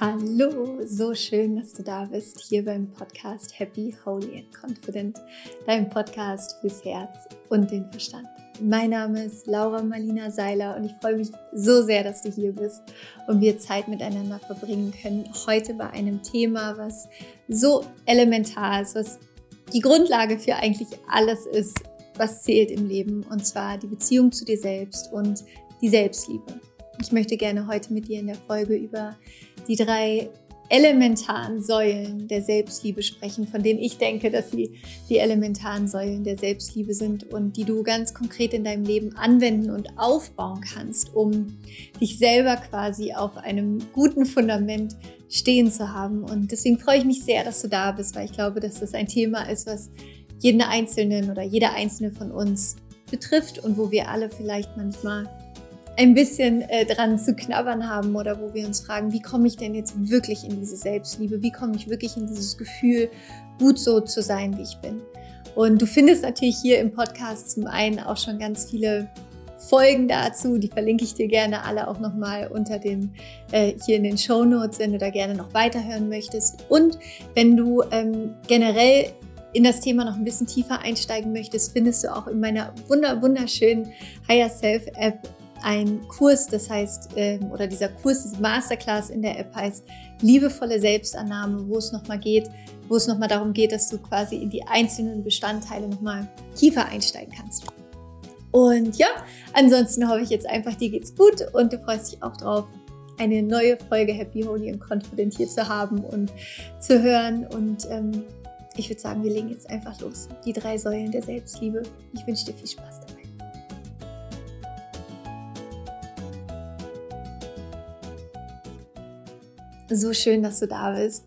Hallo, so schön, dass du da bist, hier beim Podcast Happy, Holy and Confident, dein Podcast fürs Herz und den Verstand. Mein Name ist Laura Marlina Seiler und ich freue mich so sehr, dass du hier bist und wir Zeit miteinander verbringen können. Heute bei einem Thema, was so elementar ist, was die Grundlage für eigentlich alles ist, was zählt im Leben, und zwar die Beziehung zu dir selbst und die Selbstliebe. Ich möchte gerne heute mit dir in der Folge über die drei elementaren Säulen der Selbstliebe sprechen, von denen ich denke, dass sie die elementaren Säulen der Selbstliebe sind und die du ganz konkret in deinem Leben anwenden und aufbauen kannst, um dich selber quasi auf einem guten Fundament stehen zu haben. Und deswegen freue ich mich sehr, dass du da bist, weil ich glaube, dass das ein Thema ist, was jeden Einzelnen oder jeder Einzelne von uns betrifft und wo wir alle vielleicht manchmal ein bisschen äh, dran zu knabbern haben oder wo wir uns fragen, wie komme ich denn jetzt wirklich in diese Selbstliebe? Wie komme ich wirklich in dieses Gefühl, gut so zu sein, wie ich bin? Und du findest natürlich hier im Podcast zum einen auch schon ganz viele Folgen dazu, die verlinke ich dir gerne alle auch nochmal unter den äh, hier in den Show Notes, wenn du da gerne noch weiterhören möchtest. Und wenn du ähm, generell in das Thema noch ein bisschen tiefer einsteigen möchtest, findest du auch in meiner wunder wunderschönen Higher Self App ein Kurs, das heißt, ähm, oder dieser Kurs, diese Masterclass in der App heißt liebevolle Selbstannahme, wo es nochmal geht, wo es nochmal darum geht, dass du quasi in die einzelnen Bestandteile nochmal tiefer einsteigen kannst. Und ja, ansonsten hoffe ich jetzt einfach, dir geht's gut und du freust dich auch drauf, eine neue Folge Happy, Holy und Confident hier zu haben und zu hören. Und ähm, ich würde sagen, wir legen jetzt einfach los. Die drei Säulen der Selbstliebe. Ich wünsche dir viel Spaß dabei. So schön, dass du da bist.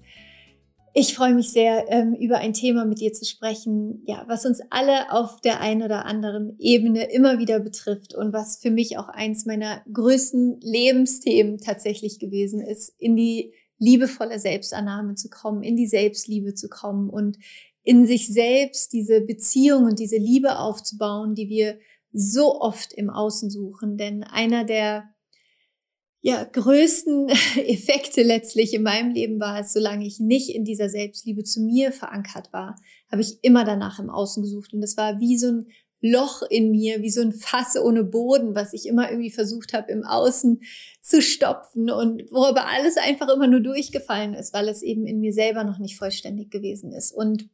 Ich freue mich sehr, ähm, über ein Thema mit dir zu sprechen, ja, was uns alle auf der einen oder anderen Ebene immer wieder betrifft und was für mich auch eins meiner größten Lebensthemen tatsächlich gewesen ist, in die liebevolle Selbstannahme zu kommen, in die Selbstliebe zu kommen und in sich selbst diese Beziehung und diese Liebe aufzubauen, die wir so oft im Außen suchen. Denn einer der ja, größten Effekte letztlich in meinem Leben war es, solange ich nicht in dieser Selbstliebe zu mir verankert war, habe ich immer danach im Außen gesucht. Und das war wie so ein Loch in mir, wie so ein Fass ohne Boden, was ich immer irgendwie versucht habe, im Außen zu stopfen und wo aber alles einfach immer nur durchgefallen ist, weil es eben in mir selber noch nicht vollständig gewesen ist. Und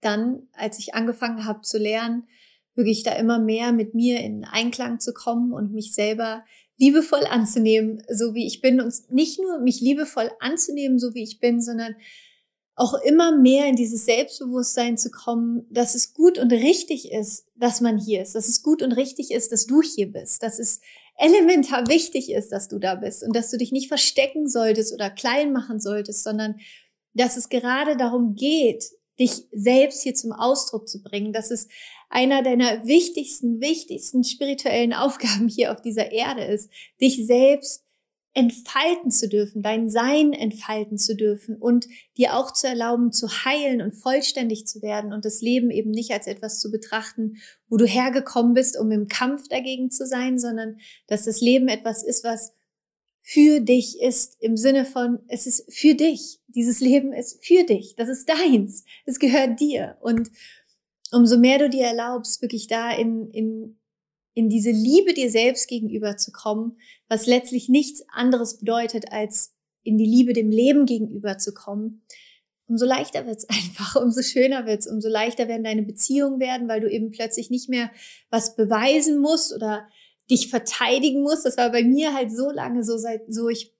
dann, als ich angefangen habe zu lernen, wirklich da immer mehr mit mir in Einklang zu kommen und mich selber liebevoll anzunehmen, so wie ich bin. Und nicht nur mich liebevoll anzunehmen, so wie ich bin, sondern auch immer mehr in dieses Selbstbewusstsein zu kommen, dass es gut und richtig ist, dass man hier ist, dass es gut und richtig ist, dass du hier bist, dass es elementar wichtig ist, dass du da bist und dass du dich nicht verstecken solltest oder klein machen solltest, sondern dass es gerade darum geht, dich selbst hier zum Ausdruck zu bringen, dass es einer deiner wichtigsten, wichtigsten spirituellen Aufgaben hier auf dieser Erde ist, dich selbst entfalten zu dürfen, dein Sein entfalten zu dürfen und dir auch zu erlauben, zu heilen und vollständig zu werden und das Leben eben nicht als etwas zu betrachten, wo du hergekommen bist, um im Kampf dagegen zu sein, sondern dass das Leben etwas ist, was für dich ist, im Sinne von, es ist für dich. Dieses Leben ist für dich. Das ist deins. Es gehört dir. Und umso mehr du dir erlaubst, wirklich da in, in, in diese Liebe dir selbst gegenüber zu kommen, was letztlich nichts anderes bedeutet, als in die Liebe dem Leben gegenüber zu kommen, umso leichter wird's einfach, umso schöner wird's, umso leichter werden deine Beziehungen werden, weil du eben plötzlich nicht mehr was beweisen musst oder dich verteidigen musst. Das war bei mir halt so lange so seit so ich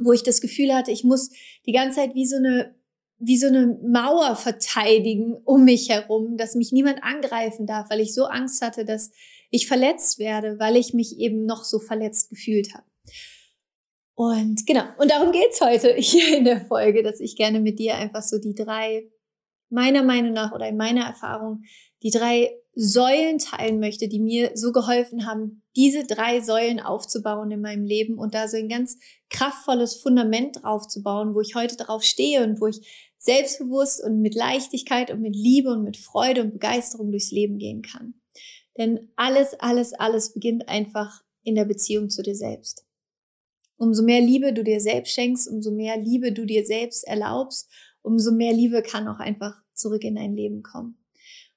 wo ich das Gefühl hatte, ich muss die ganze Zeit wie so eine wie so eine Mauer verteidigen um mich herum, dass mich niemand angreifen darf, weil ich so Angst hatte, dass ich verletzt werde, weil ich mich eben noch so verletzt gefühlt habe. Und genau, und darum geht's heute hier in der Folge, dass ich gerne mit dir einfach so die drei, meiner Meinung nach oder in meiner Erfahrung, die drei Säulen teilen möchte, die mir so geholfen haben, diese drei Säulen aufzubauen in meinem Leben und da so ein ganz kraftvolles Fundament draufzubauen, wo ich heute drauf stehe und wo ich selbstbewusst und mit Leichtigkeit und mit Liebe und mit Freude und Begeisterung durchs Leben gehen kann. Denn alles, alles, alles beginnt einfach in der Beziehung zu dir selbst. Umso mehr Liebe du dir selbst schenkst, umso mehr Liebe du dir selbst erlaubst, umso mehr Liebe kann auch einfach zurück in dein Leben kommen.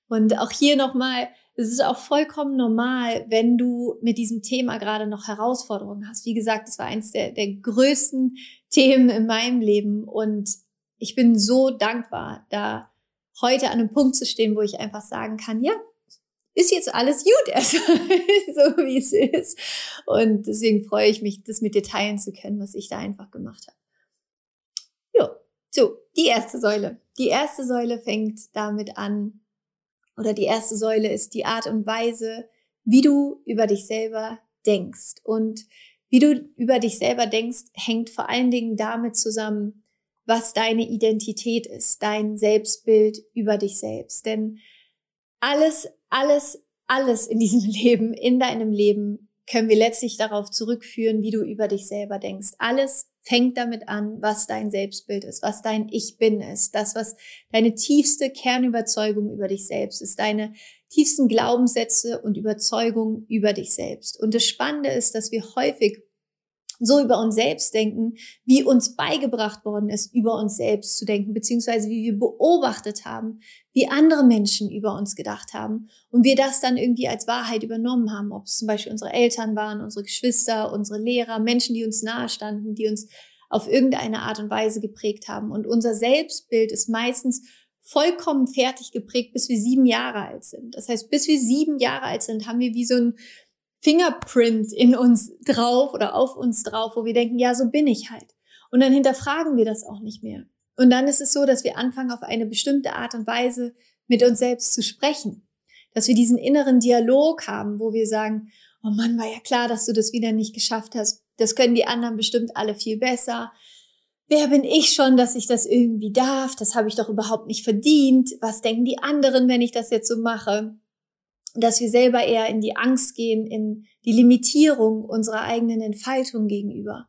Und auch hier nochmal, es ist auch vollkommen normal, wenn du mit diesem Thema gerade noch Herausforderungen hast. Wie gesagt, das war eins der, der größten Themen in meinem Leben und ich bin so dankbar, da heute an einem Punkt zu stehen, wo ich einfach sagen kann, ja, ist jetzt alles gut so wie es ist. Und deswegen freue ich mich, das mit dir teilen zu können, was ich da einfach gemacht habe. Ja, so, die erste Säule. Die erste Säule fängt damit an, oder die erste Säule ist die Art und Weise, wie du über dich selber denkst. Und wie du über dich selber denkst, hängt vor allen Dingen damit zusammen, was deine Identität ist, dein Selbstbild über dich selbst. Denn alles, alles, alles in diesem Leben, in deinem Leben, können wir letztlich darauf zurückführen, wie du über dich selber denkst. Alles fängt damit an, was dein Selbstbild ist, was dein Ich bin ist, das, was deine tiefste Kernüberzeugung über dich selbst ist, deine tiefsten Glaubenssätze und Überzeugungen über dich selbst. Und das Spannende ist, dass wir häufig so über uns selbst denken, wie uns beigebracht worden ist, über uns selbst zu denken, beziehungsweise wie wir beobachtet haben, wie andere Menschen über uns gedacht haben und wir das dann irgendwie als Wahrheit übernommen haben, ob es zum Beispiel unsere Eltern waren, unsere Geschwister, unsere Lehrer, Menschen, die uns nahestanden, die uns auf irgendeine Art und Weise geprägt haben. Und unser Selbstbild ist meistens vollkommen fertig geprägt, bis wir sieben Jahre alt sind. Das heißt, bis wir sieben Jahre alt sind, haben wir wie so ein Fingerprint in uns drauf oder auf uns drauf, wo wir denken, ja, so bin ich halt. Und dann hinterfragen wir das auch nicht mehr. Und dann ist es so, dass wir anfangen, auf eine bestimmte Art und Weise mit uns selbst zu sprechen. Dass wir diesen inneren Dialog haben, wo wir sagen, oh Mann, war ja klar, dass du das wieder nicht geschafft hast. Das können die anderen bestimmt alle viel besser. Wer bin ich schon, dass ich das irgendwie darf? Das habe ich doch überhaupt nicht verdient. Was denken die anderen, wenn ich das jetzt so mache? Dass wir selber eher in die Angst gehen, in die Limitierung unserer eigenen Entfaltung gegenüber.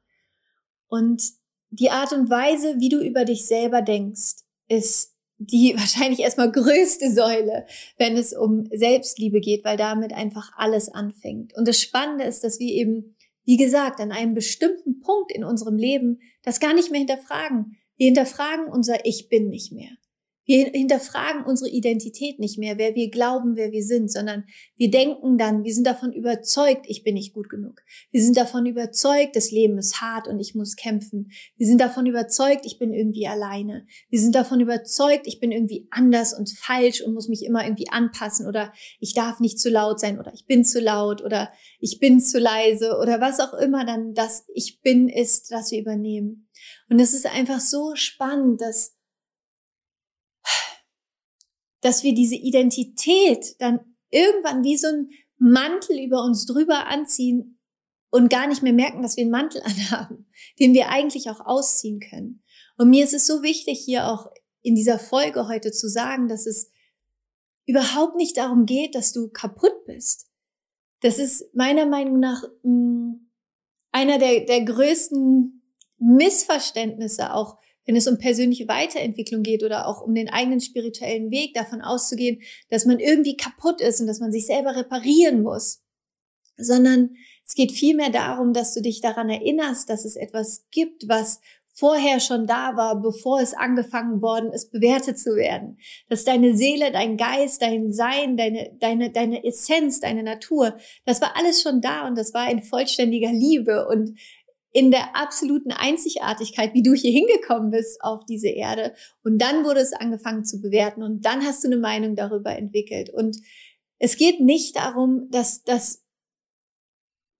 Und die Art und Weise, wie du über dich selber denkst, ist die wahrscheinlich erstmal größte Säule, wenn es um Selbstliebe geht, weil damit einfach alles anfängt. Und das Spannende ist, dass wir eben, wie gesagt, an einem bestimmten Punkt in unserem Leben das gar nicht mehr hinterfragen. Wir hinterfragen unser Ich bin nicht mehr. Wir hinterfragen unsere Identität nicht mehr, wer wir glauben, wer wir sind, sondern wir denken dann, wir sind davon überzeugt, ich bin nicht gut genug. Wir sind davon überzeugt, das Leben ist hart und ich muss kämpfen. Wir sind davon überzeugt, ich bin irgendwie alleine. Wir sind davon überzeugt, ich bin irgendwie anders und falsch und muss mich immer irgendwie anpassen oder ich darf nicht zu laut sein oder ich bin zu laut oder ich bin zu leise oder was auch immer dann das Ich bin ist, das wir übernehmen. Und es ist einfach so spannend, dass dass wir diese Identität dann irgendwann wie so ein Mantel über uns drüber anziehen und gar nicht mehr merken, dass wir einen Mantel anhaben, den wir eigentlich auch ausziehen können. Und mir ist es so wichtig, hier auch in dieser Folge heute zu sagen, dass es überhaupt nicht darum geht, dass du kaputt bist. Das ist meiner Meinung nach mh, hm, einer der, der größten Missverständnisse auch wenn es um persönliche Weiterentwicklung geht oder auch um den eigenen spirituellen Weg, davon auszugehen, dass man irgendwie kaputt ist und dass man sich selber reparieren muss, sondern es geht vielmehr darum, dass du dich daran erinnerst, dass es etwas gibt, was vorher schon da war, bevor es angefangen worden ist, bewertet zu werden. Dass deine Seele, dein Geist, dein Sein, deine, deine, deine Essenz, deine Natur, das war alles schon da und das war in vollständiger Liebe und in der absoluten Einzigartigkeit, wie du hier hingekommen bist auf diese Erde. Und dann wurde es angefangen zu bewerten und dann hast du eine Meinung darüber entwickelt. Und es geht nicht darum, dass, dass,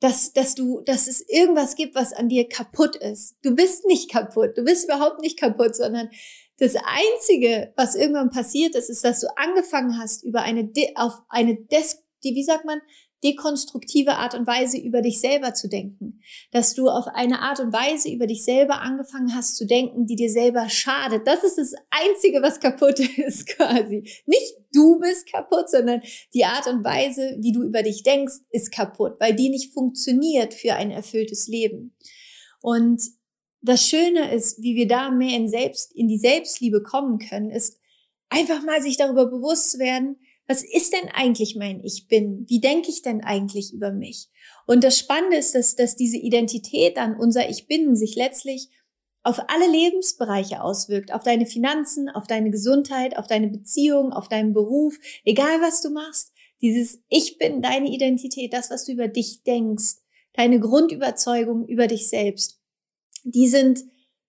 dass, dass du, dass es irgendwas gibt, was an dir kaputt ist. Du bist nicht kaputt. Du bist überhaupt nicht kaputt, sondern das einzige, was irgendwann passiert ist, ist, dass du angefangen hast, über eine, auf eine Des, die, wie sagt man, dekonstruktive Art und Weise über dich selber zu denken. Dass du auf eine Art und Weise über dich selber angefangen hast zu denken, die dir selber schadet. Das ist das Einzige, was kaputt ist quasi. Nicht du bist kaputt, sondern die Art und Weise, wie du über dich denkst, ist kaputt, weil die nicht funktioniert für ein erfülltes Leben. Und das Schöne ist, wie wir da mehr in selbst, in die Selbstliebe kommen können, ist einfach mal sich darüber bewusst zu werden, Was ist denn eigentlich mein Ich bin? Wie denke ich denn eigentlich über mich? Und das Spannende ist, dass, dass diese Identität an unser Ich bin sich letztlich auf alle Lebensbereiche auswirkt, auf deine Finanzen, auf deine Gesundheit, auf deine Beziehung, auf deinen Beruf, egal was du machst. Dieses Ich bin deine Identität, das, was du über dich denkst, deine Grundüberzeugung über dich selbst, die sind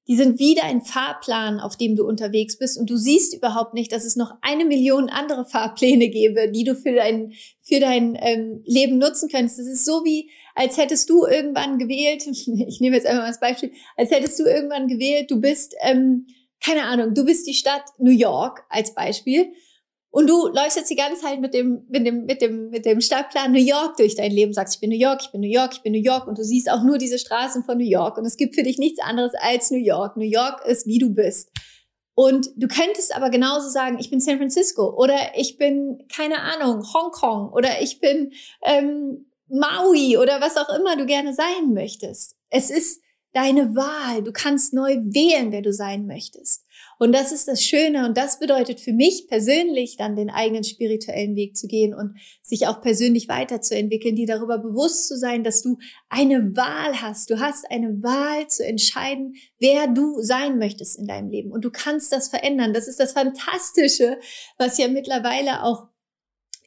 die sind wieder ein Fahrplan, auf dem du unterwegs bist und du siehst überhaupt nicht, dass es noch eine Million andere Fahrpläne gäbe, die du für dein, für dein ähm, Leben nutzen könntest. Das ist so wie, als hättest du irgendwann gewählt, ich nehme jetzt einfach mal das Beispiel, als hättest du irgendwann gewählt, du bist, ähm, keine Ahnung, du bist die Stadt New York als Beispiel und du läufst jetzt die ganze Zeit mit dem, mit dem, mit dem, mit dem Stadtplan New York durch dein Leben, sagst, ich bin New York, ich bin New York, ich bin New York und du siehst auch nur diese Straßen von New York und es gibt für dich nichts anderes als New York. New York ist, wie du bist. Und du könntest aber genauso sagen, ich bin San Francisco oder ich bin, keine Ahnung, Hongkong oder ich bin ähm, Maui oder was auch immer du gerne sein möchtest. Es ist deine Wahl. Du kannst neu wählen, wer du sein möchtest. Und das ist das Schöne und das bedeutet für mich persönlich dann den eigenen spirituellen Weg zu gehen und sich auch persönlich weiterzuentwickeln, die darüber bewusst zu sein, dass du eine Wahl hast. Du hast eine Wahl zu entscheiden, wer du sein möchtest in deinem Leben und du kannst das verändern. Das ist das Fantastische, was ja mittlerweile auch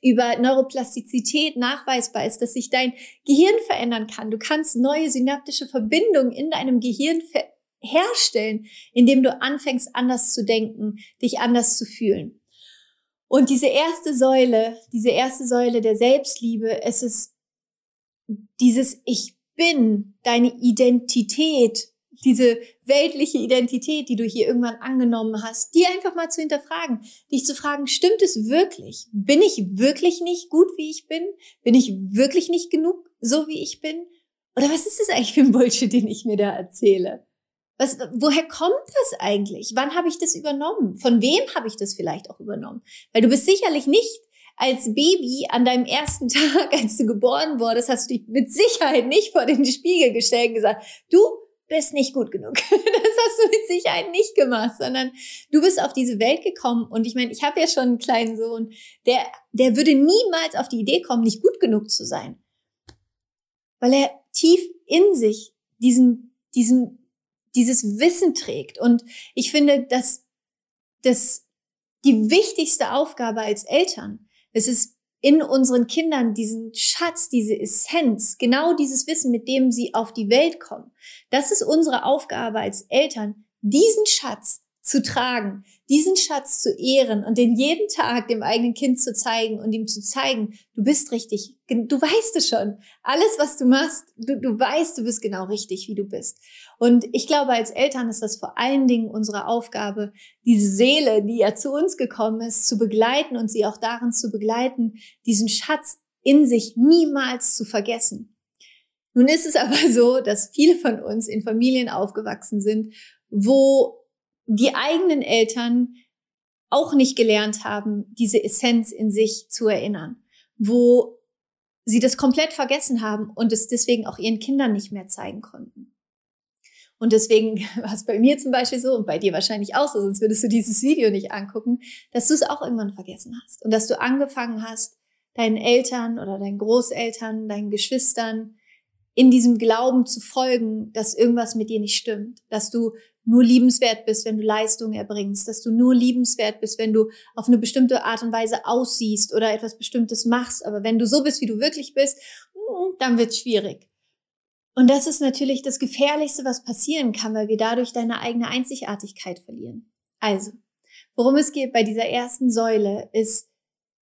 über Neuroplastizität nachweisbar ist, dass sich dein Gehirn verändern kann. Du kannst neue synaptische Verbindungen in deinem Gehirn verändern herstellen, indem du anfängst anders zu denken, dich anders zu fühlen. Und diese erste Säule, diese erste Säule der Selbstliebe, es ist dieses Ich bin, deine Identität, diese weltliche Identität, die du hier irgendwann angenommen hast, die einfach mal zu hinterfragen, dich zu fragen, stimmt es wirklich? Bin ich wirklich nicht gut, wie ich bin? Bin ich wirklich nicht genug, so wie ich bin? Oder was ist das eigentlich für ein Bullshit, den ich mir da erzähle? Was, woher kommt das eigentlich? Wann habe ich das übernommen? Von wem habe ich das vielleicht auch übernommen? Weil du bist sicherlich nicht als Baby an deinem ersten Tag, als du geboren wurdest, hast du dich mit Sicherheit nicht vor den Spiegel gestellt und gesagt, du bist nicht gut genug. Das hast du mit Sicherheit nicht gemacht, sondern du bist auf diese Welt gekommen und ich meine, ich habe ja schon einen kleinen Sohn, der, der würde niemals auf die Idee kommen, nicht gut genug zu sein. Weil er tief in sich diesen, diesen dieses Wissen trägt. Und ich finde, dass das die wichtigste Aufgabe als Eltern, es ist in unseren Kindern diesen Schatz, diese Essenz, genau dieses Wissen, mit dem sie auf die Welt kommen. Das ist unsere Aufgabe als Eltern, diesen Schatz zu tragen, diesen Schatz zu ehren und den jeden Tag dem eigenen Kind zu zeigen und ihm zu zeigen, du bist richtig, du weißt es schon. Alles, was du machst, du, du weißt, du bist genau richtig, wie du bist. Und ich glaube, als Eltern ist das vor allen Dingen unsere Aufgabe, diese Seele, die ja zu uns gekommen ist, zu begleiten und sie auch darin zu begleiten, diesen Schatz in sich niemals zu vergessen. Nun ist es aber so, dass viele von uns in Familien aufgewachsen sind, wo die eigenen Eltern auch nicht gelernt haben, diese Essenz in sich zu erinnern, wo sie das komplett vergessen haben und es deswegen auch ihren Kindern nicht mehr zeigen konnten. Und deswegen war es bei mir zum Beispiel so und bei dir wahrscheinlich auch so, sonst würdest du dieses Video nicht angucken, dass du es auch irgendwann vergessen hast und dass du angefangen hast, deinen Eltern oder deinen Großeltern, deinen Geschwistern in diesem Glauben zu folgen, dass irgendwas mit dir nicht stimmt, dass du nur liebenswert bist, wenn du Leistung erbringst, dass du nur liebenswert bist, wenn du auf eine bestimmte Art und Weise aussiehst oder etwas Bestimmtes machst. Aber wenn du so bist, wie du wirklich bist, hm, dann wird's schwierig. Und das ist natürlich das Gefährlichste, was passieren kann, weil wir dadurch deine eigene Einzigartigkeit verlieren. Also, worum es geht bei dieser ersten Säule ist,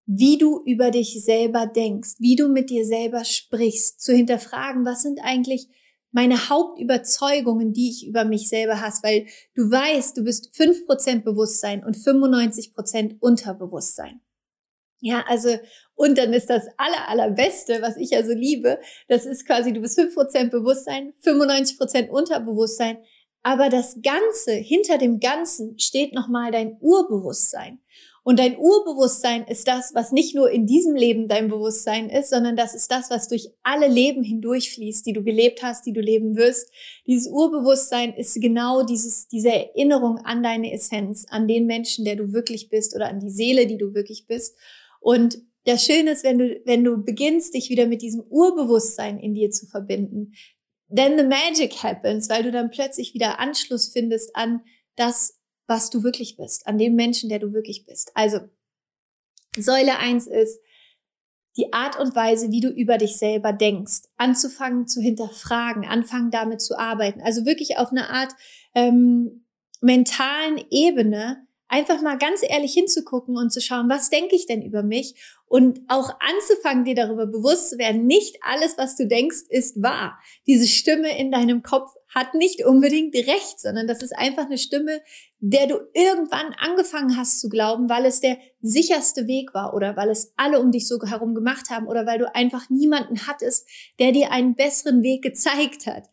wie du über dich selber denkst, wie du mit dir selber sprichst, zu hinterfragen, was sind eigentlich meine Hauptüberzeugungen, die ich über mich selber hast, weil du weißt, du bist fünf Prozent Bewusstsein und 95% Unterbewusstsein. Ja, also, und dann ist das aller, allerbeste, was ich ja so liebe, das ist quasi, du bist fünf Prozent Bewusstsein, 95% Unterbewusstsein, aber das Ganze, hinter dem Ganzen steht nochmal dein Urbewusstsein. Und dein Urbewusstsein ist das, was nicht nur in diesem Leben dein Bewusstsein ist, sondern das ist das, was durch alle Leben hindurchfließt, die du gelebt hast, die du leben wirst. Dieses Urbewusstsein ist genau dieses, diese Erinnerung an deine Essenz, an den Menschen, der du wirklich bist oder an die Seele, die du wirklich bist. Und das Schöne ist, wenn du, wenn du beginnst, dich wieder mit diesem Urbewusstsein in dir zu verbinden, then the magic happens, weil du dann plötzlich wieder Anschluss findest an das, was du wirklich bist, an den Menschen, der du wirklich bist. Also, Säule eins ist, die Art und Weise, wie du über dich selber denkst, anzufangen zu hinterfragen, anfangen damit zu arbeiten. Also wirklich auf eine Art ähm, mentalen Ebene einfach mal ganz ehrlich hinzugucken und zu schauen, was denke ich denn über mich und auch anzufangen, dir darüber bewusst zu werden, nicht alles, was du denkst, ist wahr. Diese Stimme in deinem Kopf hat nicht unbedingt recht, sondern das ist einfach eine Stimme, der du irgendwann angefangen hast zu glauben, weil es der sicherste Weg war oder weil es alle um dich so herum gemacht haben oder weil du einfach niemanden hattest, der dir einen besseren Weg gezeigt hat.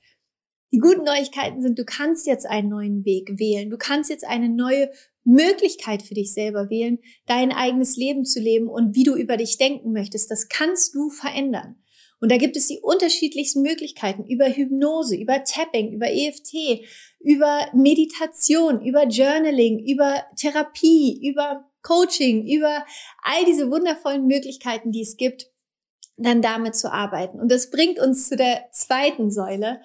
Die guten Neuigkeiten sind, du kannst jetzt einen neuen Weg wählen. Du kannst jetzt eine neue Möglichkeit für dich selber wählen, dein eigenes Leben zu leben und wie du über dich denken möchtest. Das kannst du verändern. Und da gibt es die unterschiedlichsten Möglichkeiten über Hypnose, über Tapping, über EFT, über Meditation, über Journaling, über Therapie, über Coaching, über all diese wundervollen Möglichkeiten, die es gibt, dann damit zu arbeiten. Und das bringt uns zu der zweiten Säule.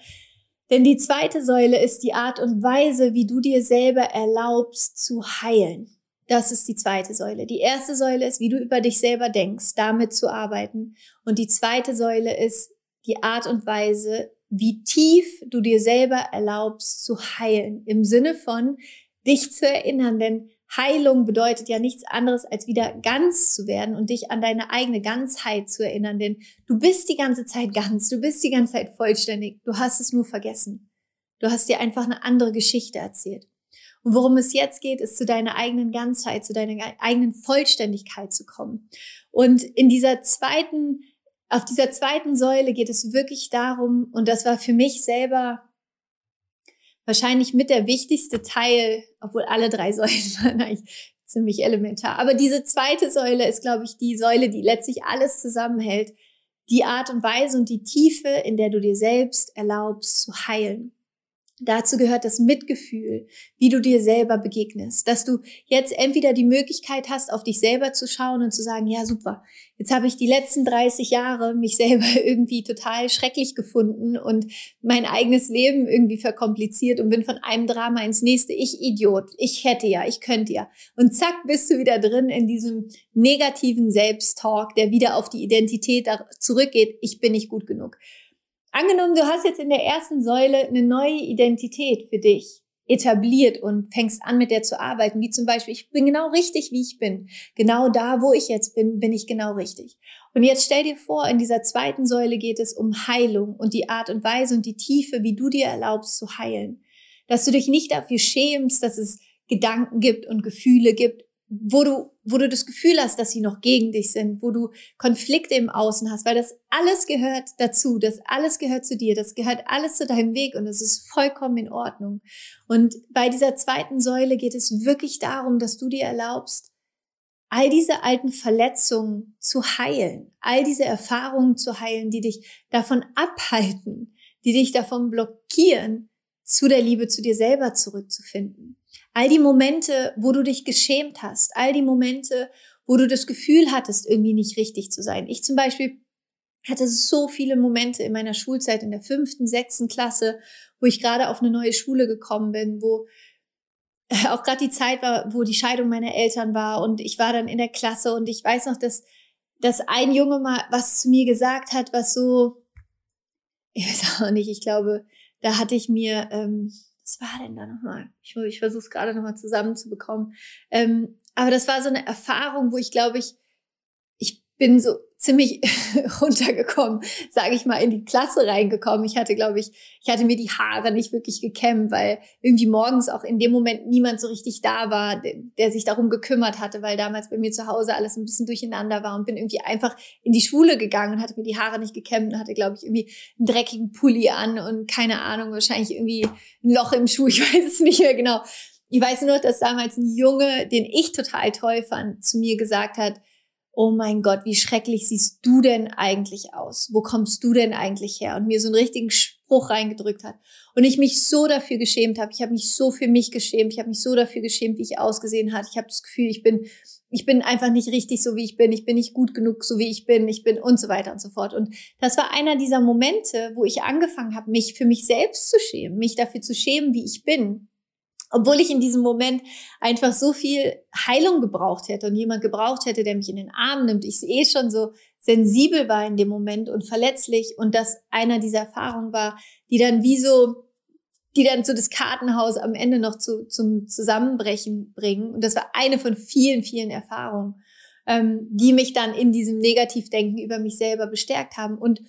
Denn die zweite Säule ist die Art und Weise, wie du dir selber erlaubst zu heilen. Das ist die zweite Säule. Die erste Säule ist, wie du über dich selber denkst, damit zu arbeiten. Und die zweite Säule ist die Art und Weise, wie tief du dir selber erlaubst zu heilen. Im Sinne von dich zu erinnern, denn Heilung bedeutet ja nichts anderes, als wieder ganz zu werden und dich an deine eigene Ganzheit zu erinnern. Denn du bist die ganze Zeit ganz, du bist die ganze Zeit vollständig, du hast es nur vergessen. Du hast dir einfach eine andere Geschichte erzählt. Und worum es jetzt geht, ist zu deiner eigenen Ganzheit, zu deiner eigenen Vollständigkeit zu kommen. Und in dieser zweiten, auf dieser zweiten Säule geht es wirklich darum, und das war für mich selber wahrscheinlich mit der wichtigste Teil, obwohl alle drei Säulen waren eigentlich ziemlich elementar. Aber diese zweite Säule ist, glaube ich, die Säule, die letztlich alles zusammenhält. Die Art und Weise und die Tiefe, in der du dir selbst erlaubst zu heilen. Dazu gehört das Mitgefühl, wie du dir selber begegnest, dass du jetzt entweder die Möglichkeit hast, auf dich selber zu schauen und zu sagen, ja super, jetzt habe ich die letzten 30 Jahre mich selber irgendwie total schrecklich gefunden und mein eigenes Leben irgendwie verkompliziert und bin von einem Drama ins nächste, ich Idiot, ich hätte ja, ich könnte ja. Und zack, bist du wieder drin in diesem negativen Selbsttalk, der wieder auf die Identität zurückgeht, ich bin nicht gut genug. Angenommen, du hast jetzt in der ersten Säule eine neue Identität für dich etabliert und fängst an, mit der zu arbeiten, wie zum Beispiel, ich bin genau richtig, wie ich bin. Genau da, wo ich jetzt bin, bin ich genau richtig. Und jetzt stell dir vor, in dieser zweiten Säule geht es um Heilung und die Art und Weise und die Tiefe, wie du dir erlaubst zu heilen. Dass du dich nicht dafür schämst, dass es Gedanken gibt und Gefühle gibt, wo du, wo du das Gefühl hast, dass sie noch gegen dich sind, wo du Konflikte im Außen hast, weil das alles gehört dazu, das alles gehört zu dir, das gehört alles zu deinem Weg und es ist vollkommen in Ordnung. Und bei dieser zweiten Säule geht es wirklich darum, dass du dir erlaubst, all diese alten Verletzungen zu heilen, all diese Erfahrungen zu heilen, die dich davon abhalten, die dich davon blockieren, zu der Liebe zu dir selber zurückzufinden. All die Momente, wo du dich geschämt hast, all die Momente, wo du das Gefühl hattest, irgendwie nicht richtig zu sein. Ich zum Beispiel hatte so viele Momente in meiner Schulzeit in der fünften, sechsten Klasse, wo ich gerade auf eine neue Schule gekommen bin, wo äh, auch gerade die Zeit war, wo die Scheidung meiner Eltern war und ich war dann in der Klasse und ich weiß noch, dass, dass ein Junge mal was zu mir gesagt hat, was so, ich weiß auch nicht, ich glaube, da hatte ich mir, ähm, was war denn da nochmal? Ich, ich versuche es gerade nochmal zusammenzubekommen. Ähm, aber das war so eine Erfahrung, wo ich glaube ich, ich bin so ziemlich runtergekommen, sage ich mal, in die Klasse reingekommen. Ich hatte, glaube ich, ich hatte mir die Haare nicht wirklich gekämmt, weil irgendwie morgens auch in dem Moment niemand so richtig da war, der, sich darum gekümmert hatte, weil damals bei mir zu Hause alles ein bisschen durcheinander war und bin irgendwie einfach in die Schule gegangen und hatte mir die Haare nicht gekämmt und hatte, glaube ich, irgendwie einen dreckigen Pulli an und keine Ahnung, wahrscheinlich irgendwie ein Loch im Schuh, ich weiß es nicht mehr genau. Ich weiß nur, dass damals ein Junge, den ich total toll fand, zu mir gesagt hat, oh mein Gott, wie schrecklich siehst du denn eigentlich aus? Wo kommst du denn eigentlich her? Und mir so einen richtigen Spruch reingedrückt hat. Und ich mich so dafür geschämt habe. Ich habe mich so für mich geschämt. Ich habe mich so dafür geschämt, wie ich ausgesehen hat. Ich habe das Gefühl, ich bin ich bin einfach nicht richtig so, wie ich bin, ich bin nicht gut genug, so wie ich bin, ich bin und so weiter und so fort. Und das war einer dieser Momente, wo ich angefangen habe, mich für mich selbst zu schämen, mich dafür zu schämen, wie ich bin. Obwohl ich in diesem Moment einfach so viel Heilung gebraucht hätte und jemand gebraucht hätte, der mich in den Arm nimmt. Ich eh schon so sensibel war in dem Moment und verletzlich und das einer dieser Erfahrungen war, die dann wie so die dann so das Kartenhaus am Ende noch zu, zum Zusammenbrechen bringen. Und das war eine von vielen, vielen Erfahrungen, ähm, die mich dann in diesem Negativdenken über mich selber bestärkt haben. Und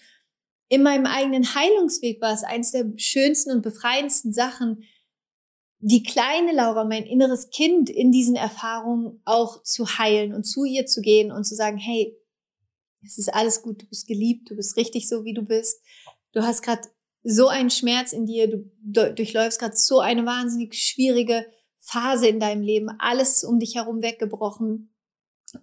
in meinem eigenen Heilungsweg war es eines der schönsten und befreiendsten Sachen, die kleine Laura, mein inneres Kind, in diesen Erfahrungen auch zu heilen und zu ihr zu gehen und zu sagen, hey, es ist alles gut, du bist geliebt, du bist richtig so, wie du bist. Du hast gerade so einen Schmerz in dir, du durchläufst gerade so eine wahnsinnig schwierige Phase in deinem Leben, alles um dich herum weggebrochen.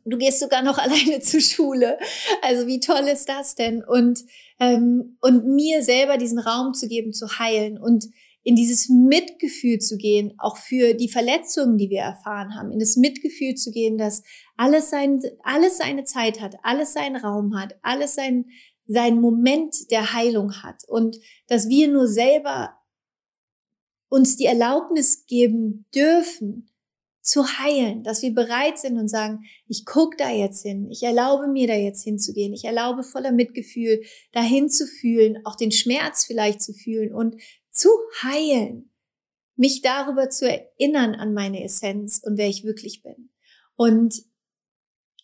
Du gehst sogar noch alleine zur Schule. Also wie toll ist das denn? Und, ähm, und mir selber diesen Raum zu geben, zu heilen und in dieses Mitgefühl zu gehen, auch für die Verletzungen, die wir erfahren haben, in das Mitgefühl zu gehen, dass alles, sein, alles seine Zeit hat, alles seinen Raum hat, alles sein, seinen Moment der Heilung hat und dass wir nur selber uns die Erlaubnis geben dürfen, zu heilen, dass wir bereit sind und sagen, ich gucke da jetzt hin, ich erlaube mir da jetzt hinzugehen, ich erlaube voller Mitgefühl dahin zu fühlen, auch den Schmerz vielleicht zu fühlen und zu heilen, mich darüber zu erinnern an meine Essenz und wer ich wirklich bin. Und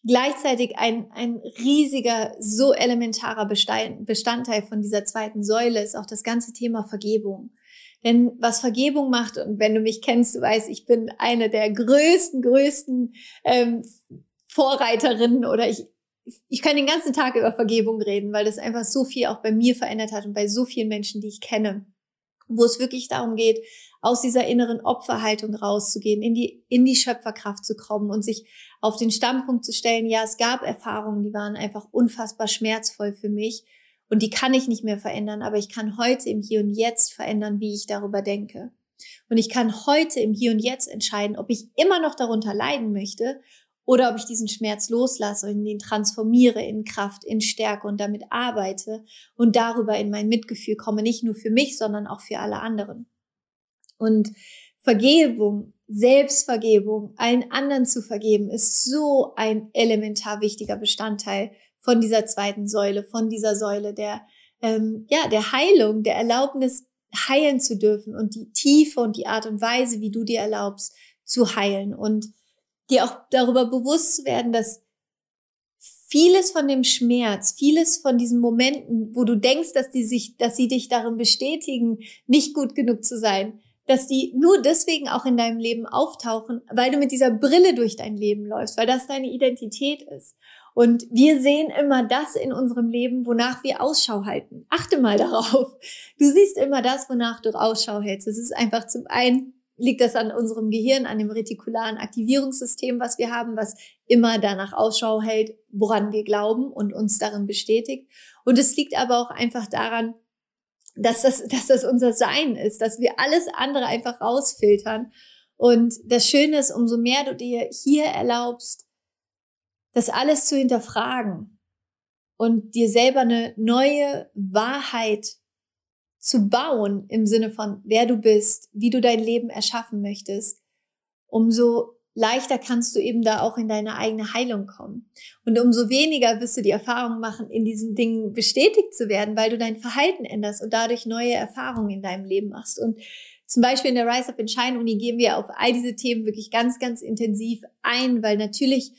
gleichzeitig ein, ein riesiger, so elementarer Bestandteil von dieser zweiten Säule ist auch das ganze Thema Vergebung. Denn was Vergebung macht, und wenn du mich kennst, du weißt, ich bin eine der größten, größten ähm, Vorreiterinnen oder ich, ich kann den ganzen Tag über Vergebung reden, weil das einfach so viel auch bei mir verändert hat und bei so vielen Menschen, die ich kenne, wo es wirklich darum geht, aus dieser inneren Opferhaltung rauszugehen, in die, in die Schöpferkraft zu kommen und sich auf den Standpunkt zu stellen, ja, es gab Erfahrungen, die waren einfach unfassbar schmerzvoll für mich und die kann ich nicht mehr verändern, aber ich kann heute im Hier und Jetzt verändern, wie ich darüber denke. Und ich kann heute im Hier und Jetzt entscheiden, ob ich immer noch darunter leiden möchte oder ob ich diesen Schmerz loslasse und ihn transformiere in Kraft, in Stärke und damit arbeite und darüber in mein Mitgefühl komme, nicht nur für mich, sondern auch für alle anderen. Und Vergebung, Selbstvergebung, allen anderen zu vergeben, ist so ein elementar wichtiger Bestandteil von dieser zweiten Säule, von dieser Säule der, ähm, ja, der Heilung, der Erlaubnis, heilen zu dürfen und die Tiefe und die Art und Weise, wie du dir erlaubst, zu heilen und dir auch darüber bewusst zu werden, dass vieles von dem Schmerz, vieles von diesen Momenten, wo du denkst, dass die sich, dass sie dich darin bestätigen, nicht gut genug zu sein, dass die nur deswegen auch in deinem Leben auftauchen, weil du mit dieser Brille durch dein Leben läufst, weil das deine Identität ist. Und wir sehen immer das in unserem Leben, wonach wir Ausschau halten. Achte mal darauf. Du siehst immer das, wonach du Ausschau hältst. Es ist einfach zum einen liegt das an unserem Gehirn, an dem retikularen Aktivierungssystem, was wir haben, was immer danach Ausschau hält, woran wir glauben und uns darin bestätigt. Und es liegt aber auch einfach daran, dass das, dass das unser Sein ist, dass wir alles andere einfach rausfiltern. Und das Schöne ist, umso mehr du dir hier erlaubst, das alles zu hinterfragen und dir selber eine neue Wahrheit zu bauen im Sinne von, wer du bist, wie du dein Leben erschaffen möchtest, umso leichter kannst du eben da auch in deine eigene Heilung kommen. Und umso weniger wirst du die Erfahrung machen, in diesen Dingen bestätigt zu werden, weil du dein Verhalten änderst und dadurch neue Erfahrungen in deinem Leben machst. Und zum Beispiel in der Rise Up in Shine Uni gehen wir auf all diese Themen wirklich ganz, ganz intensiv ein, weil natürlich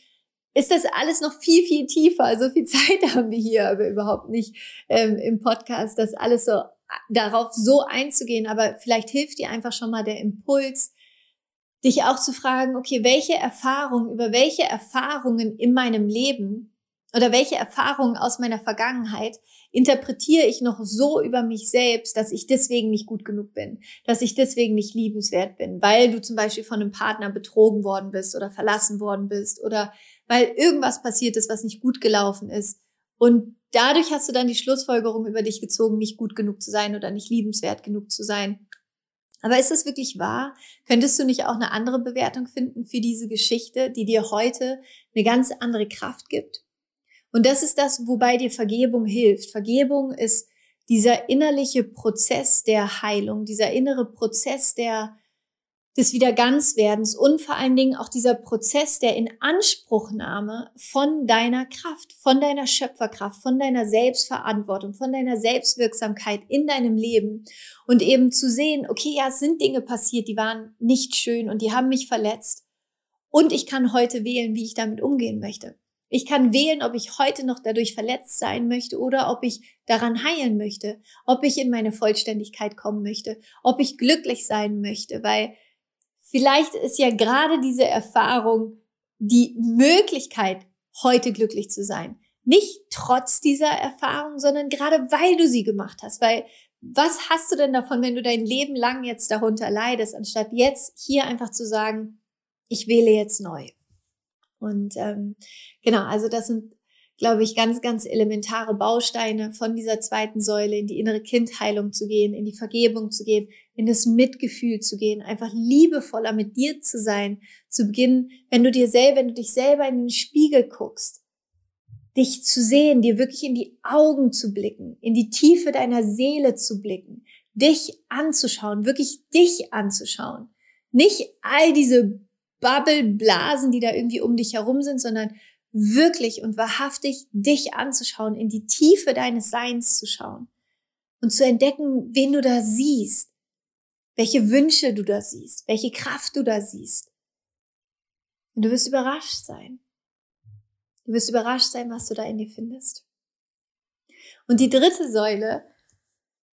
ist das alles noch viel, viel tiefer. So viel Zeit haben wir hier aber überhaupt nicht ähm, im Podcast, das alles so darauf so einzugehen. Aber vielleicht hilft dir einfach schon mal der Impuls, dich auch zu fragen, okay, welche Erfahrungen, über welche Erfahrungen in meinem Leben oder welche Erfahrungen aus meiner Vergangenheit interpretiere ich noch so über mich selbst, dass ich deswegen nicht gut genug bin, dass ich deswegen nicht liebenswert bin, weil du zum Beispiel von einem Partner betrogen worden bist oder verlassen worden bist oder weil irgendwas passiert ist, was nicht gut gelaufen ist. Und dadurch hast du dann die Schlussfolgerung über dich gezogen, nicht gut genug zu sein oder nicht liebenswert genug zu sein. Aber ist das wirklich wahr? Könntest du nicht auch eine andere Bewertung finden für diese Geschichte, die dir heute eine ganz andere Kraft gibt? Und das ist das, wobei dir Vergebung hilft. Vergebung ist dieser innerliche Prozess der Heilung, dieser innere Prozess der des Wiederganzwerdens und vor allen Dingen auch dieser Prozess der Inanspruchnahme von deiner Kraft, von deiner Schöpferkraft, von deiner Selbstverantwortung, von deiner Selbstwirksamkeit in deinem Leben und eben zu sehen, okay, ja, es sind Dinge passiert, die waren nicht schön und die haben mich verletzt und ich kann heute wählen, wie ich damit umgehen möchte. Ich kann wählen, ob ich heute noch dadurch verletzt sein möchte oder ob ich daran heilen möchte, ob ich in meine Vollständigkeit kommen möchte, ob ich glücklich sein möchte, weil vielleicht ist ja gerade diese Erfahrung die Möglichkeit, heute glücklich zu sein. Nicht trotz dieser Erfahrung, sondern gerade weil du sie gemacht hast. Weil was hast du denn davon, wenn du dein Leben lang jetzt darunter leidest, anstatt jetzt hier einfach zu sagen, ich wähle jetzt neu. Und ähm, genau, also das sind glaube ich, ganz, ganz elementare Bausteine von dieser zweiten Säule in die innere Kindheilung zu gehen, in die Vergebung zu gehen, in das Mitgefühl zu gehen, einfach liebevoller mit dir zu sein, zu beginnen, wenn du dir selber, wenn du dich selber in den Spiegel guckst, dich zu sehen, dir wirklich in die Augen zu blicken, in die Tiefe deiner Seele zu blicken, dich anzuschauen, wirklich dich anzuschauen. Nicht all diese Bubbleblasen, die da irgendwie um dich herum sind, sondern wirklich und wahrhaftig dich anzuschauen, in die Tiefe deines Seins zu schauen und zu entdecken, wen du da siehst, welche Wünsche du da siehst, welche Kraft du da siehst. Und du wirst überrascht sein. Du wirst überrascht sein, was du da in dir findest. Und die dritte Säule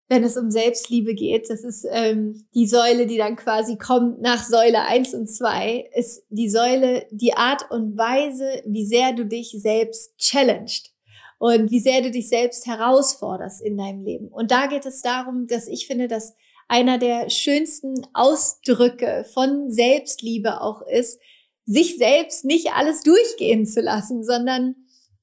wenn es um Selbstliebe geht. Das ist ähm, die Säule, die dann quasi kommt nach Säule eins und zwei ist die Säule, die Art und Weise, wie sehr du dich selbst challenged und wie sehr du dich selbst herausforderst in deinem Leben. Und da geht es darum, dass ich finde, dass einer der schönsten Ausdrücke von Selbstliebe auch ist, sich selbst nicht alles durchgehen zu lassen, sondern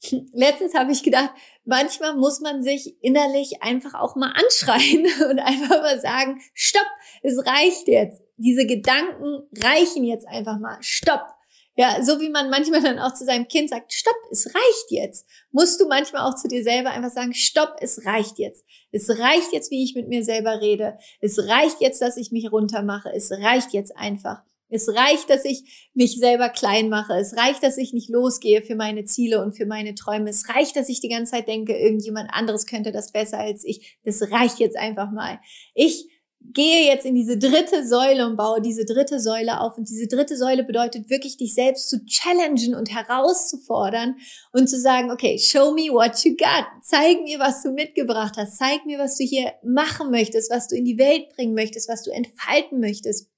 letztens habe ich gedacht, manchmal muss man sich innerlich einfach auch mal anschreien und einfach mal sagen, stopp, es reicht jetzt. Diese Gedanken reichen jetzt einfach mal. Stopp. Ja, so wie man manchmal dann auch zu seinem Kind sagt, stopp, es reicht jetzt. Musst du manchmal auch zu dir selber einfach sagen, stopp, es reicht jetzt. Es reicht jetzt, wie ich mit mir selber rede. Es reicht jetzt, dass ich mich runtermache. Es reicht jetzt einfach. Es reicht, dass ich mich selber klein mache. Es reicht, dass ich nicht losgehe für meine Ziele und für meine Träume. Es reicht, dass ich die ganze Zeit denke, irgendjemand anderes könnte das besser als ich. Das reicht jetzt einfach mal. Ich gehe jetzt in diese dritte Säule und baue diese dritte Säule auf. Und diese dritte Säule bedeutet wirklich, dich selbst zu challengen und herauszufordern und zu sagen, okay, show me what you got. Zeig mir, was du mitgebracht hast. Zeig mir, was du hier machen möchtest, was du in die Welt bringen möchtest, was du entfalten möchtest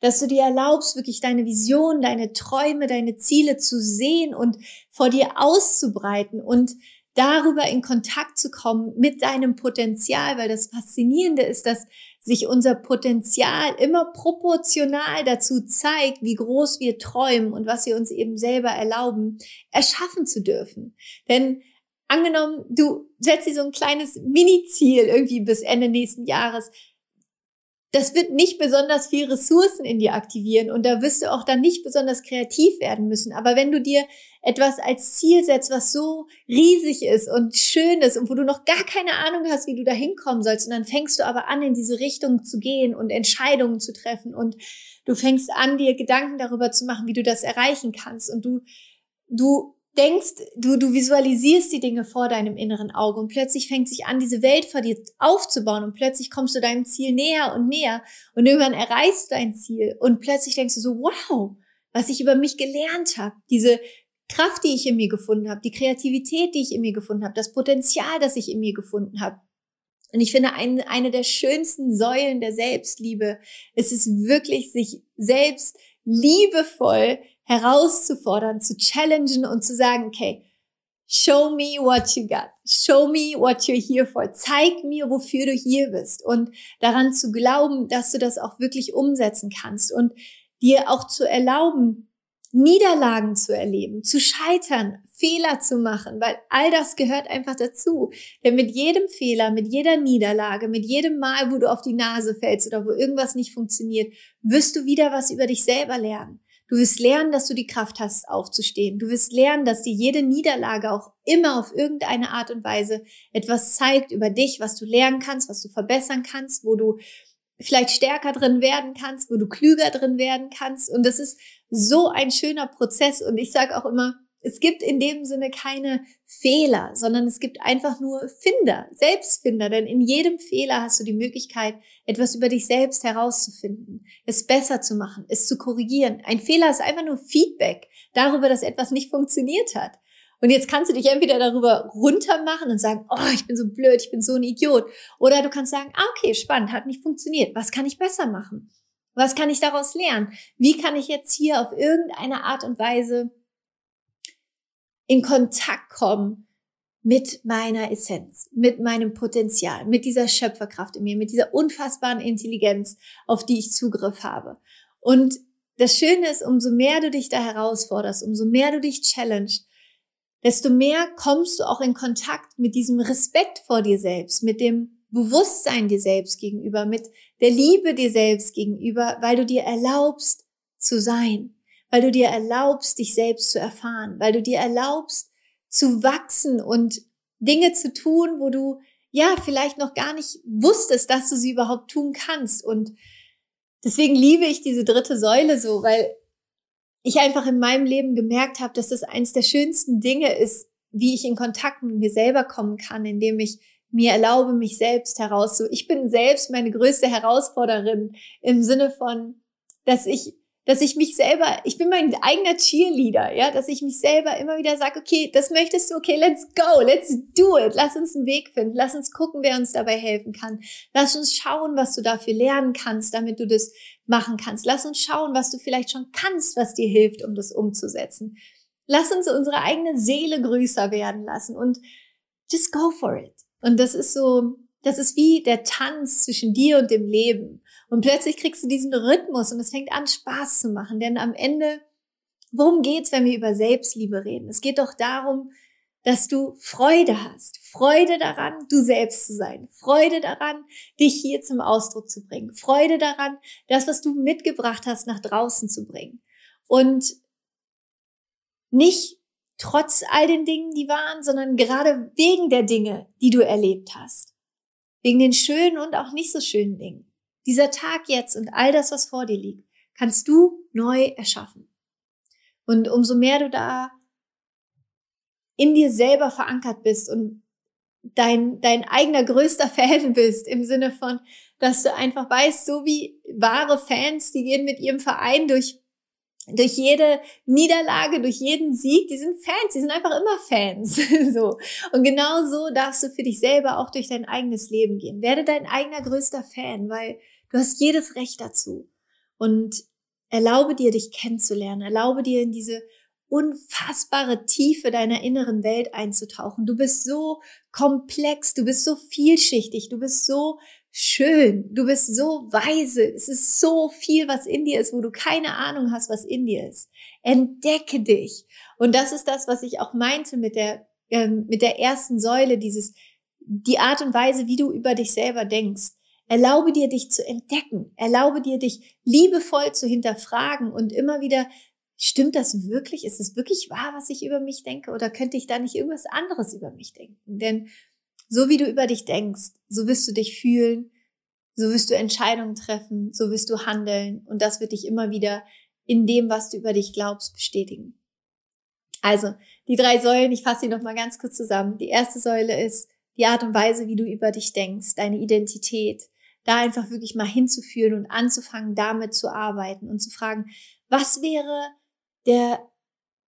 dass du dir erlaubst, wirklich deine Vision, deine Träume, deine Ziele zu sehen und vor dir auszubreiten und darüber in Kontakt zu kommen mit deinem Potenzial, weil das Faszinierende ist, dass sich unser Potenzial immer proportional dazu zeigt, wie groß wir träumen und was wir uns eben selber erlauben, erschaffen zu dürfen. Denn angenommen, du setzt dir so ein kleines Mini-Ziel irgendwie bis Ende nächsten Jahres, das wird nicht besonders viel Ressourcen in dir aktivieren und da wirst du auch dann nicht besonders kreativ werden müssen. Aber wenn du dir etwas als Ziel setzt, was so riesig ist und schön ist und wo du noch gar keine Ahnung hast, wie du da hinkommen sollst, und dann fängst du aber an, in diese Richtung zu gehen und Entscheidungen zu treffen und du fängst an, dir Gedanken darüber zu machen, wie du das erreichen kannst und du, du denkst, du, du visualisierst die Dinge vor deinem inneren Auge und plötzlich fängt sich an, diese Welt vor dir aufzubauen und plötzlich kommst du deinem Ziel näher und näher und irgendwann erreichst du dein Ziel und plötzlich denkst du so, wow, was ich über mich gelernt habe, diese Kraft, die ich in mir gefunden habe, die Kreativität, die ich in mir gefunden habe, das Potenzial, das ich in mir gefunden habe. Und ich finde, ein, eine der schönsten Säulen der Selbstliebe ist es wirklich, sich selbst liebevoll herauszufordern, zu challengen und zu sagen, okay, show me what you got. Show me what you're here for. Zeig mir, wofür du hier bist. Und daran zu glauben, dass du das auch wirklich umsetzen kannst und dir auch zu erlauben, Niederlagen zu erleben, zu scheitern, Fehler zu machen, weil all das gehört einfach dazu. Denn mit jedem Fehler, mit jeder Niederlage, mit jedem Mal, wo du auf die Nase fällst oder wo irgendwas nicht funktioniert, wirst du wieder was über dich selber lernen. Du wirst lernen, dass du die Kraft hast, aufzustehen. Du wirst lernen, dass dir jede Niederlage auch immer auf irgendeine Art und Weise etwas zeigt über dich, was du lernen kannst, was du verbessern kannst, wo du vielleicht stärker drin werden kannst, wo du klüger drin werden kannst. Und das ist so ein schöner Prozess. Und ich sage auch immer, es gibt in dem Sinne keine Fehler, sondern es gibt einfach nur Finder, Selbstfinder. Denn in jedem Fehler hast du die Möglichkeit, etwas über dich selbst herauszufinden, es besser zu machen, es zu korrigieren. Ein Fehler ist einfach nur Feedback darüber, dass etwas nicht funktioniert hat. Und jetzt kannst du dich entweder darüber runtermachen und sagen, oh, ich bin so blöd, ich bin so ein Idiot. Oder du kannst sagen, ah, okay, spannend, hat nicht funktioniert. Was kann ich besser machen? Was kann ich daraus lernen? Wie kann ich jetzt hier auf irgendeine Art und Weise in Kontakt kommen mit meiner Essenz, mit meinem Potenzial, mit dieser Schöpferkraft in mir, mit dieser unfassbaren Intelligenz, auf die ich Zugriff habe. Und das Schöne ist, umso mehr du dich da herausforderst, umso mehr du dich challengest, desto mehr kommst du auch in Kontakt mit diesem Respekt vor dir selbst, mit dem Bewusstsein dir selbst gegenüber, mit der Liebe dir selbst gegenüber, weil du dir erlaubst zu sein, weil du dir erlaubst, dich selbst zu erfahren, weil du dir erlaubst zu wachsen und Dinge zu tun, wo du ja vielleicht noch gar nicht wusstest, dass du sie überhaupt tun kannst. Und deswegen liebe ich diese dritte Säule so, weil ich einfach in meinem Leben gemerkt habe, dass das eins der schönsten Dinge ist, wie ich in Kontakt mit mir selber kommen kann, indem ich mir erlaube, mich selbst heraus so. Ich bin selbst meine größte Herausforderin im Sinne von, dass ich dass ich mich selber, ich bin mein eigener Cheerleader, ja, dass ich mich selber immer wieder sage, okay, das möchtest du, okay, let's go, let's do it, lass uns einen Weg finden, lass uns gucken, wer uns dabei helfen kann, lass uns schauen, was du dafür lernen kannst, damit du das machen kannst, lass uns schauen, was du vielleicht schon kannst, was dir hilft, um das umzusetzen. Lass uns unsere eigene Seele größer werden lassen und just go for it. Und das ist so, das ist wie der Tanz zwischen dir und dem Leben. Und plötzlich kriegst du diesen Rhythmus und es fängt an, Spaß zu machen. Denn am Ende, worum geht's, wenn wir über Selbstliebe reden? Es geht doch darum, dass du Freude hast. Freude daran, du selbst zu sein. Freude daran, dich hier zum Ausdruck zu bringen. Freude daran, das, was du mitgebracht hast, nach draußen zu bringen. Und nicht trotz all den Dingen, die waren, sondern gerade wegen der Dinge, die du erlebt hast. Wegen den schönen und auch nicht so schönen Dingen. Dieser Tag jetzt und all das, was vor dir liegt, kannst du neu erschaffen. Und umso mehr du da in dir selber verankert bist und dein, dein eigener größter Fan bist, im Sinne von, dass du einfach weißt, so wie wahre Fans, die gehen mit ihrem Verein durch, durch jede Niederlage, durch jeden Sieg, die sind Fans, die sind einfach immer Fans. so. Und genau so darfst du für dich selber auch durch dein eigenes Leben gehen. Werde dein eigener größter Fan, weil Du hast jedes Recht dazu. Und erlaube dir, dich kennenzulernen. Erlaube dir in diese unfassbare Tiefe deiner inneren Welt einzutauchen. Du bist so komplex, du bist so vielschichtig, du bist so schön, du bist so weise. Es ist so viel, was in dir ist, wo du keine Ahnung hast, was in dir ist. Entdecke dich. Und das ist das, was ich auch meinte mit der, ähm, mit der ersten Säule, dieses, die Art und Weise, wie du über dich selber denkst. Erlaube dir, dich zu entdecken. Erlaube dir, dich liebevoll zu hinterfragen und immer wieder, stimmt das wirklich? Ist es wirklich wahr, was ich über mich denke? Oder könnte ich da nicht irgendwas anderes über mich denken? Denn so wie du über dich denkst, so wirst du dich fühlen, so wirst du Entscheidungen treffen, so wirst du handeln und das wird dich immer wieder in dem, was du über dich glaubst, bestätigen. Also, die drei Säulen, ich fasse sie nochmal ganz kurz zusammen. Die erste Säule ist die Art und Weise, wie du über dich denkst, deine Identität, da einfach wirklich mal hinzufühlen und anzufangen, damit zu arbeiten und zu fragen, was wäre der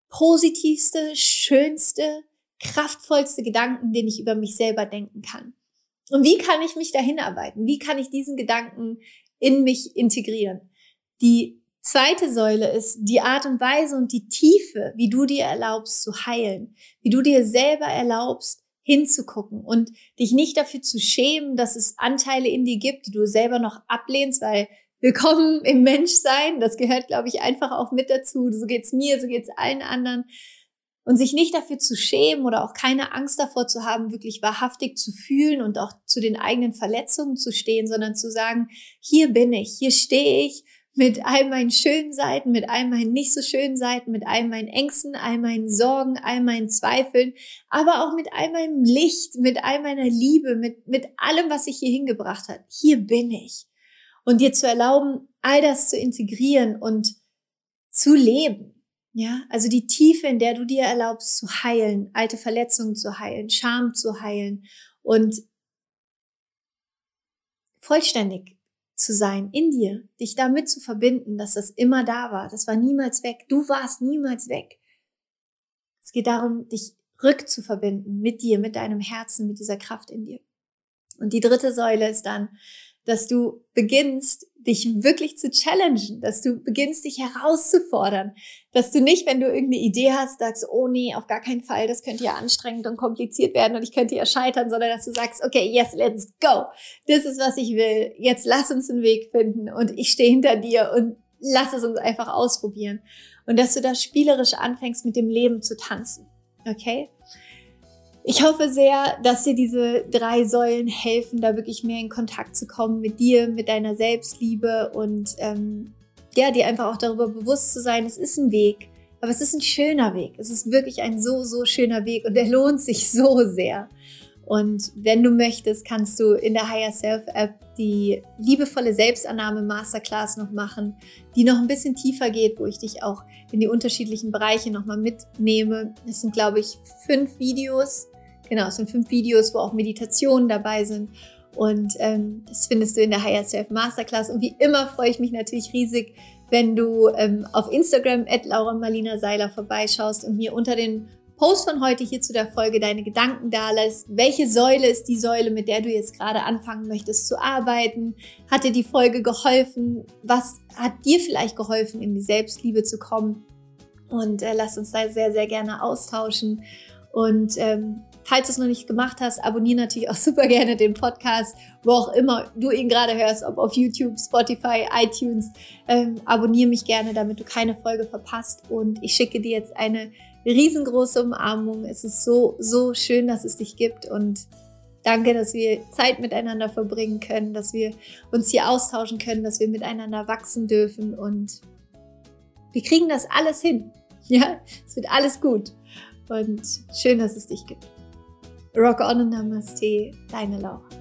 positivste, schönste, kraftvollste Gedanken, den ich über mich selber denken kann? Und wie kann ich mich dahin arbeiten? Wie kann ich diesen Gedanken in mich integrieren? Die zweite Säule ist die Art und Weise und die Tiefe, wie du dir erlaubst zu heilen, wie du dir selber erlaubst, hinzugucken und dich nicht dafür zu schämen, dass es Anteile in dir gibt, die du selber noch ablehnst, weil willkommen im Menschsein, das gehört, glaube ich, einfach auch mit dazu. So geht's mir, so geht's allen anderen. und sich nicht dafür zu schämen oder auch keine Angst davor zu haben, wirklich wahrhaftig zu fühlen und auch zu den eigenen Verletzungen zu stehen, sondern zu sagen, hier bin ich, hier stehe ich mit all meinen schönen Seiten, mit all meinen nicht so schönen Seiten, mit all meinen Ängsten, all meinen Sorgen, all meinen Zweifeln, aber auch mit all meinem Licht, mit all meiner Liebe, mit, mit allem, was sich hier hingebracht hat. Hier bin ich. Und dir zu erlauben, all das zu integrieren und zu leben. Ja, also die Tiefe, in der du dir erlaubst zu heilen, alte Verletzungen zu heilen, Scham zu heilen und vollständig zu sein in dir, dich damit zu verbinden, dass das immer da war. Das war niemals weg. Du warst niemals weg. Es geht darum, dich rückzuverbinden mit dir, mit deinem Herzen, mit dieser Kraft in dir. Und die dritte Säule ist dann, dass du beginnst, dich wirklich zu challengen, dass du beginnst, dich herauszufordern, dass du nicht, wenn du irgendeine Idee hast, sagst, oh nee, auf gar keinen Fall, das könnte ja anstrengend und kompliziert werden und ich könnte ja scheitern, sondern dass du sagst, okay, yes, let's go. Das ist, was ich will. Jetzt lass uns einen Weg finden und ich stehe hinter dir und lass es uns einfach ausprobieren. Und dass du da spielerisch anfängst, mit dem Leben zu tanzen. Okay? Ich hoffe sehr, dass dir diese drei Säulen helfen, da wirklich mehr in Kontakt zu kommen mit dir, mit deiner Selbstliebe und ähm, ja, dir einfach auch darüber bewusst zu sein, es ist ein Weg, aber es ist ein schöner Weg. Es ist wirklich ein so, so schöner Weg und der lohnt sich so sehr. Und wenn du möchtest, kannst du in der Higher Self App die liebevolle Selbstannahme Masterclass noch machen, die noch ein bisschen tiefer geht, wo ich dich auch in die unterschiedlichen Bereiche nochmal mitnehme. Es sind, glaube ich, fünf Videos, Genau, es sind fünf Videos, wo auch Meditationen dabei sind. Und ähm, das findest du in der Higher Self Masterclass. Und wie immer freue ich mich natürlich riesig, wenn du ähm, auf Instagram at Laura Marlina Seiler vorbeischaust und mir unter den Post von heute hier zu der Folge deine Gedanken da lässt. Welche Säule ist die Säule, mit der du jetzt gerade anfangen möchtest zu arbeiten? Hat dir die Folge geholfen? Was hat dir vielleicht geholfen, in die Selbstliebe zu kommen? Und äh, lass uns da sehr, sehr gerne austauschen. Und ähm, Falls du es noch nicht gemacht hast, abonniere natürlich auch super gerne den Podcast, wo auch immer du ihn gerade hörst, ob auf YouTube, Spotify, iTunes. Ähm, abonniere mich gerne, damit du keine Folge verpasst. Und ich schicke dir jetzt eine riesengroße Umarmung. Es ist so, so schön, dass es dich gibt. Und danke, dass wir Zeit miteinander verbringen können, dass wir uns hier austauschen können, dass wir miteinander wachsen dürfen. Und wir kriegen das alles hin. Ja, es wird alles gut. Und schön, dass es dich gibt. Rock on und Namaste, deine Laura.